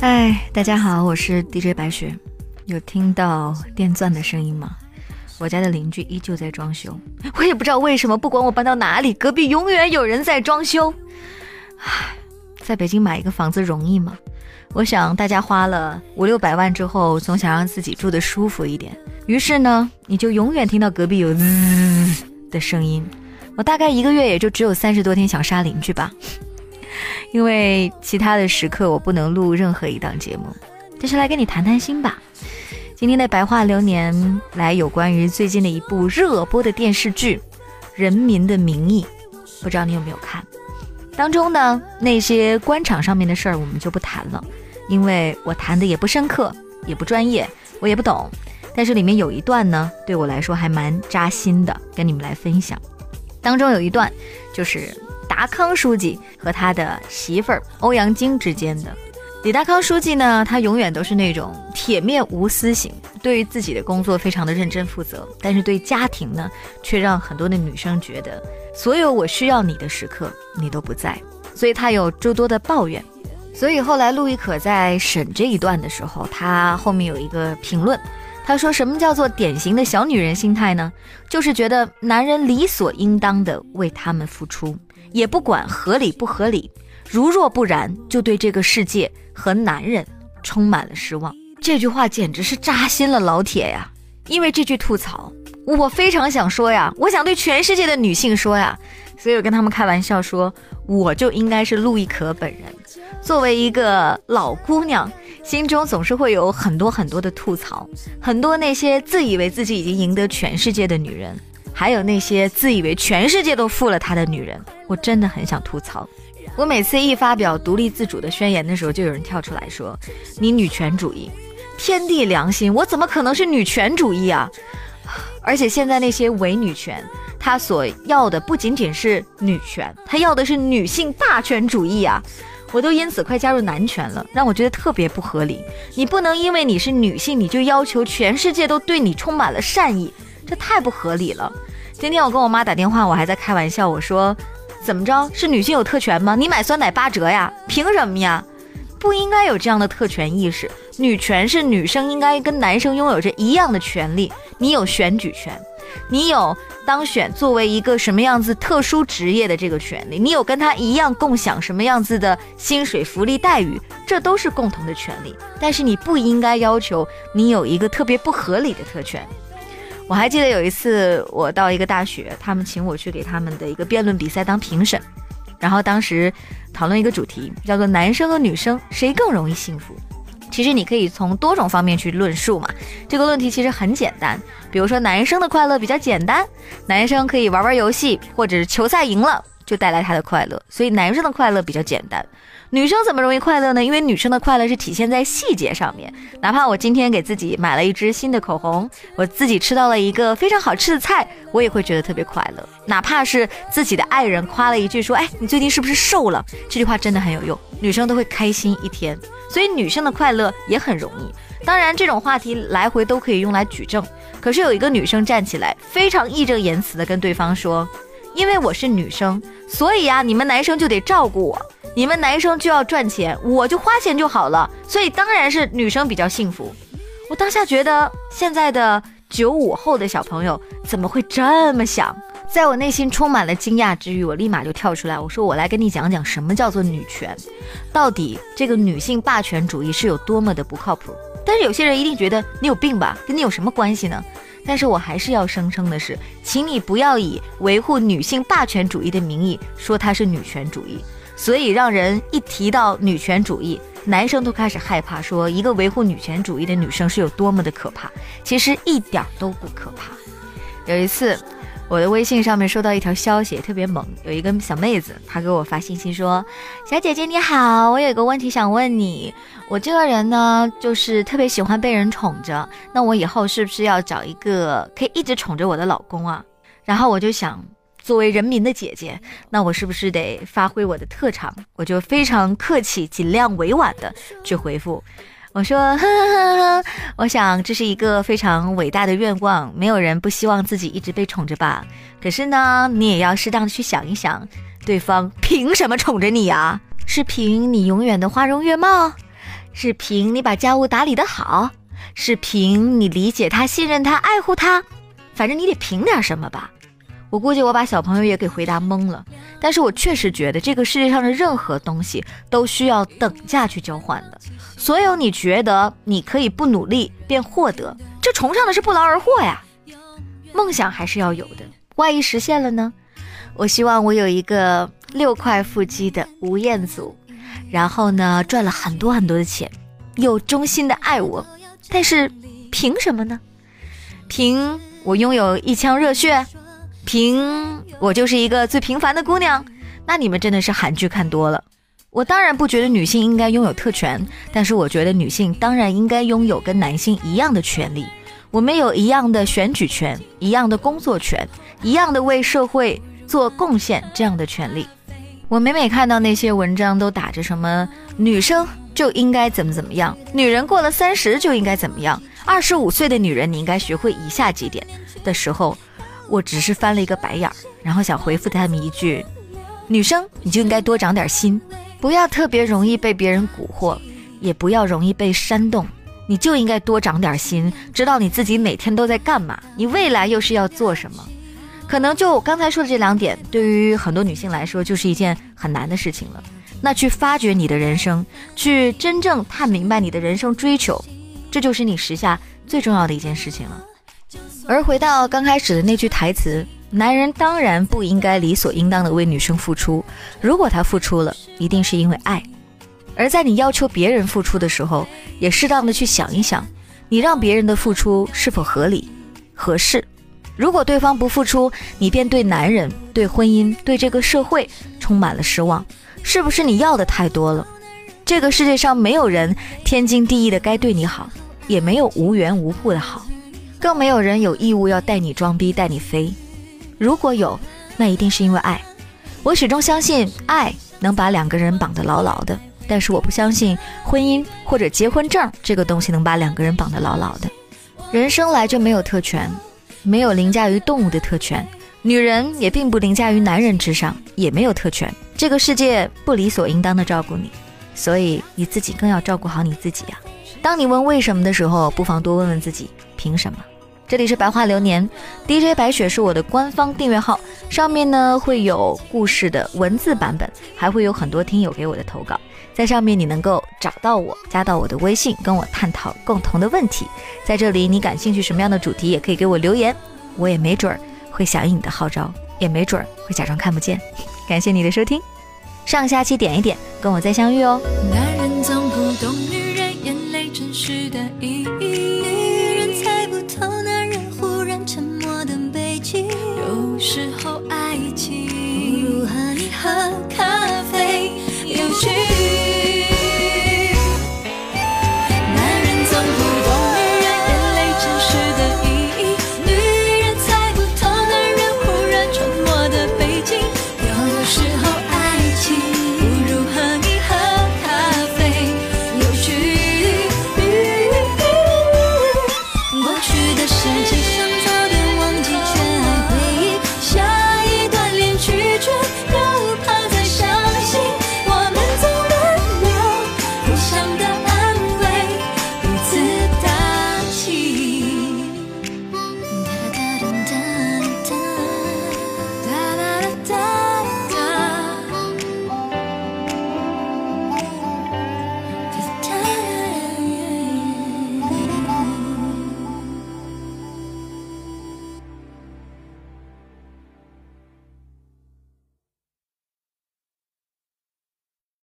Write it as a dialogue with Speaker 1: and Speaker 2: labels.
Speaker 1: 嗨，大家好，我是 DJ 白雪。有听到电钻的声音吗？我家的邻居依旧在装修，我也不知道为什么，不管我搬到哪里，隔壁永远有人在装修。唉，在北京买一个房子容易吗？我想大家花了五六百万之后，总想让自己住的舒服一点，于是呢，你就永远听到隔壁有滋的声音。我大概一个月也就只有三十多天想杀邻居吧。因为其他的时刻我不能录任何一档节目，就是来跟你谈谈心吧。今天的白话流年来有关于最近的一部热播的电视剧《人民的名义》，不知道你有没有看？当中呢那些官场上面的事儿我们就不谈了，因为我谈的也不深刻，也不专业，我也不懂。但是里面有一段呢对我来说还蛮扎心的，跟你们来分享。当中有一段就是。达康书记和他的媳妇儿欧阳菁之间的李达康书记呢，他永远都是那种铁面无私型，对于自己的工作非常的认真负责，但是对家庭呢，却让很多的女生觉得，所有我需要你的时刻你都不在，所以他有诸多的抱怨。所以后来陆亦可在审这一段的时候，他后面有一个评论，他说什么叫做典型的小女人心态呢？就是觉得男人理所应当的为他们付出。也不管合理不合理，如若不然，就对这个世界和男人充满了失望。这句话简直是扎心了老铁呀！因为这句吐槽，我非常想说呀，我想对全世界的女性说呀，所以我跟他们开玩笑说，我就应该是陆亦可本人。作为一个老姑娘，心中总是会有很多很多的吐槽，很多那些自以为自己已经赢得全世界的女人。还有那些自以为全世界都负了他的女人，我真的很想吐槽。我每次一发表独立自主的宣言的时候，就有人跳出来说：“你女权主义，天地良心，我怎么可能是女权主义啊？”而且现在那些伪女权，他所要的不仅仅是女权，他要的是女性霸权主义啊！我都因此快加入男权了，让我觉得特别不合理。你不能因为你是女性，你就要求全世界都对你充满了善意。这太不合理了！今天我跟我妈打电话，我还在开玩笑，我说：“怎么着，是女性有特权吗？你买酸奶八折呀？凭什么呀？不应该有这样的特权意识。女权是女生应该跟男生拥有着一样的权利。你有选举权，你有当选作为一个什么样子特殊职业的这个权利，你有跟他一样共享什么样子的薪水、福利待遇，这都是共同的权利。但是你不应该要求你有一个特别不合理的特权。”我还记得有一次，我到一个大学，他们请我去给他们的一个辩论比赛当评审，然后当时讨论一个主题，叫做男生和女生谁更容易幸福。其实你可以从多种方面去论述嘛。这个问题其实很简单，比如说男生的快乐比较简单，男生可以玩玩游戏，或者是球赛赢了就带来他的快乐，所以男生的快乐比较简单。女生怎么容易快乐呢？因为女生的快乐是体现在细节上面。哪怕我今天给自己买了一支新的口红，我自己吃到了一个非常好吃的菜，我也会觉得特别快乐。哪怕是自己的爱人夸了一句说：“哎，你最近是不是瘦了？”这句话真的很有用，女生都会开心一天。所以女生的快乐也很容易。当然，这种话题来回都可以用来举证。可是有一个女生站起来，非常义正言辞地跟对方说：“因为我是女生，所以呀，你们男生就得照顾我。”你们男生就要赚钱，我就花钱就好了，所以当然是女生比较幸福。我当下觉得现在的九五后的小朋友怎么会这么想？在我内心充满了惊讶之余，我立马就跳出来，我说我来跟你讲讲什么叫做女权，到底这个女性霸权主义是有多么的不靠谱。但是有些人一定觉得你有病吧，跟你有什么关系呢？但是我还是要声称的是，请你不要以维护女性霸权主义的名义说她是女权主义。所以让人一提到女权主义，男生都开始害怕，说一个维护女权主义的女生是有多么的可怕。其实一点都不可怕。有一次，我的微信上面收到一条消息，特别萌，有一个小妹子，她给我发信息说：“小姐姐你好，我有一个问题想问你。我这个人呢，就是特别喜欢被人宠着，那我以后是不是要找一个可以一直宠着我的老公啊？”然后我就想。作为人民的姐姐，那我是不是得发挥我的特长？我就非常客气、尽量委婉的去回复，我说：“呵呵呵我想这是一个非常伟大的愿望，没有人不希望自己一直被宠着吧？可是呢，你也要适当的去想一想，对方凭什么宠着你呀？是凭你永远的花容月貌，是凭你把家务打理得好？是凭你理解他、信任他、爱护他？反正你得凭点什么吧。我估计我把小朋友也给回答懵了，但是我确实觉得这个世界上的任何东西都需要等价去交换的。所有你觉得你可以不努力便获得，这崇尚的是不劳而获呀。梦想还是要有的，万一实现了呢？我希望我有一个六块腹肌的吴彦祖，然后呢赚了很多很多的钱，又衷心的爱我，但是凭什么呢？凭我拥有一腔热血？凭我就是一个最平凡的姑娘，那你们真的是韩剧看多了。我当然不觉得女性应该拥有特权，但是我觉得女性当然应该拥有跟男性一样的权利。我们有一样的选举权，一样的工作权，一样的为社会做贡献这样的权利。我每每看到那些文章都打着什么女生就应该怎么怎么样，女人过了三十就应该怎么样，二十五岁的女人你应该学会以下几点的时候。我只是翻了一个白眼儿，然后想回复他们一句：“女生你就应该多长点心，不要特别容易被别人蛊惑，也不要容易被煽动。你就应该多长点心，知道你自己每天都在干嘛，你未来又是要做什么。可能就刚才说的这两点，对于很多女性来说就是一件很难的事情了。那去发掘你的人生，去真正探明白你的人生追求，这就是你时下最重要的一件事情了。”而回到刚开始的那句台词，男人当然不应该理所应当的为女生付出。如果他付出了，一定是因为爱。而在你要求别人付出的时候，也适当的去想一想，你让别人的付出是否合理、合适。如果对方不付出，你便对男人、对婚姻、对这个社会充满了失望，是不是你要的太多了？这个世界上没有人天经地义的该对你好，也没有无缘无故的好。更没有人有义务要带你装逼带你飞，如果有，那一定是因为爱。我始终相信爱能把两个人绑得牢牢的，但是我不相信婚姻或者结婚证这个东西能把两个人绑得牢牢的。人生来就没有特权，没有凌驾于动物的特权，女人也并不凌驾于男人之上，也没有特权。这个世界不理所应当的照顾你，所以你自己更要照顾好你自己呀。当你问为什么的时候，不妨多问问自己凭什么。这里是白话流年，DJ 白雪是我的官方订阅号，上面呢会有故事的文字版本，还会有很多听友给我的投稿，在上面你能够找到我，加到我的微信，跟我探讨共同的问题。在这里，你感兴趣什么样的主题，也可以给我留言，我也没准儿会响应你的号召，也没准儿会假装看不见。感谢你的收听，上下期点一点，跟我再相遇哦。男人总不懂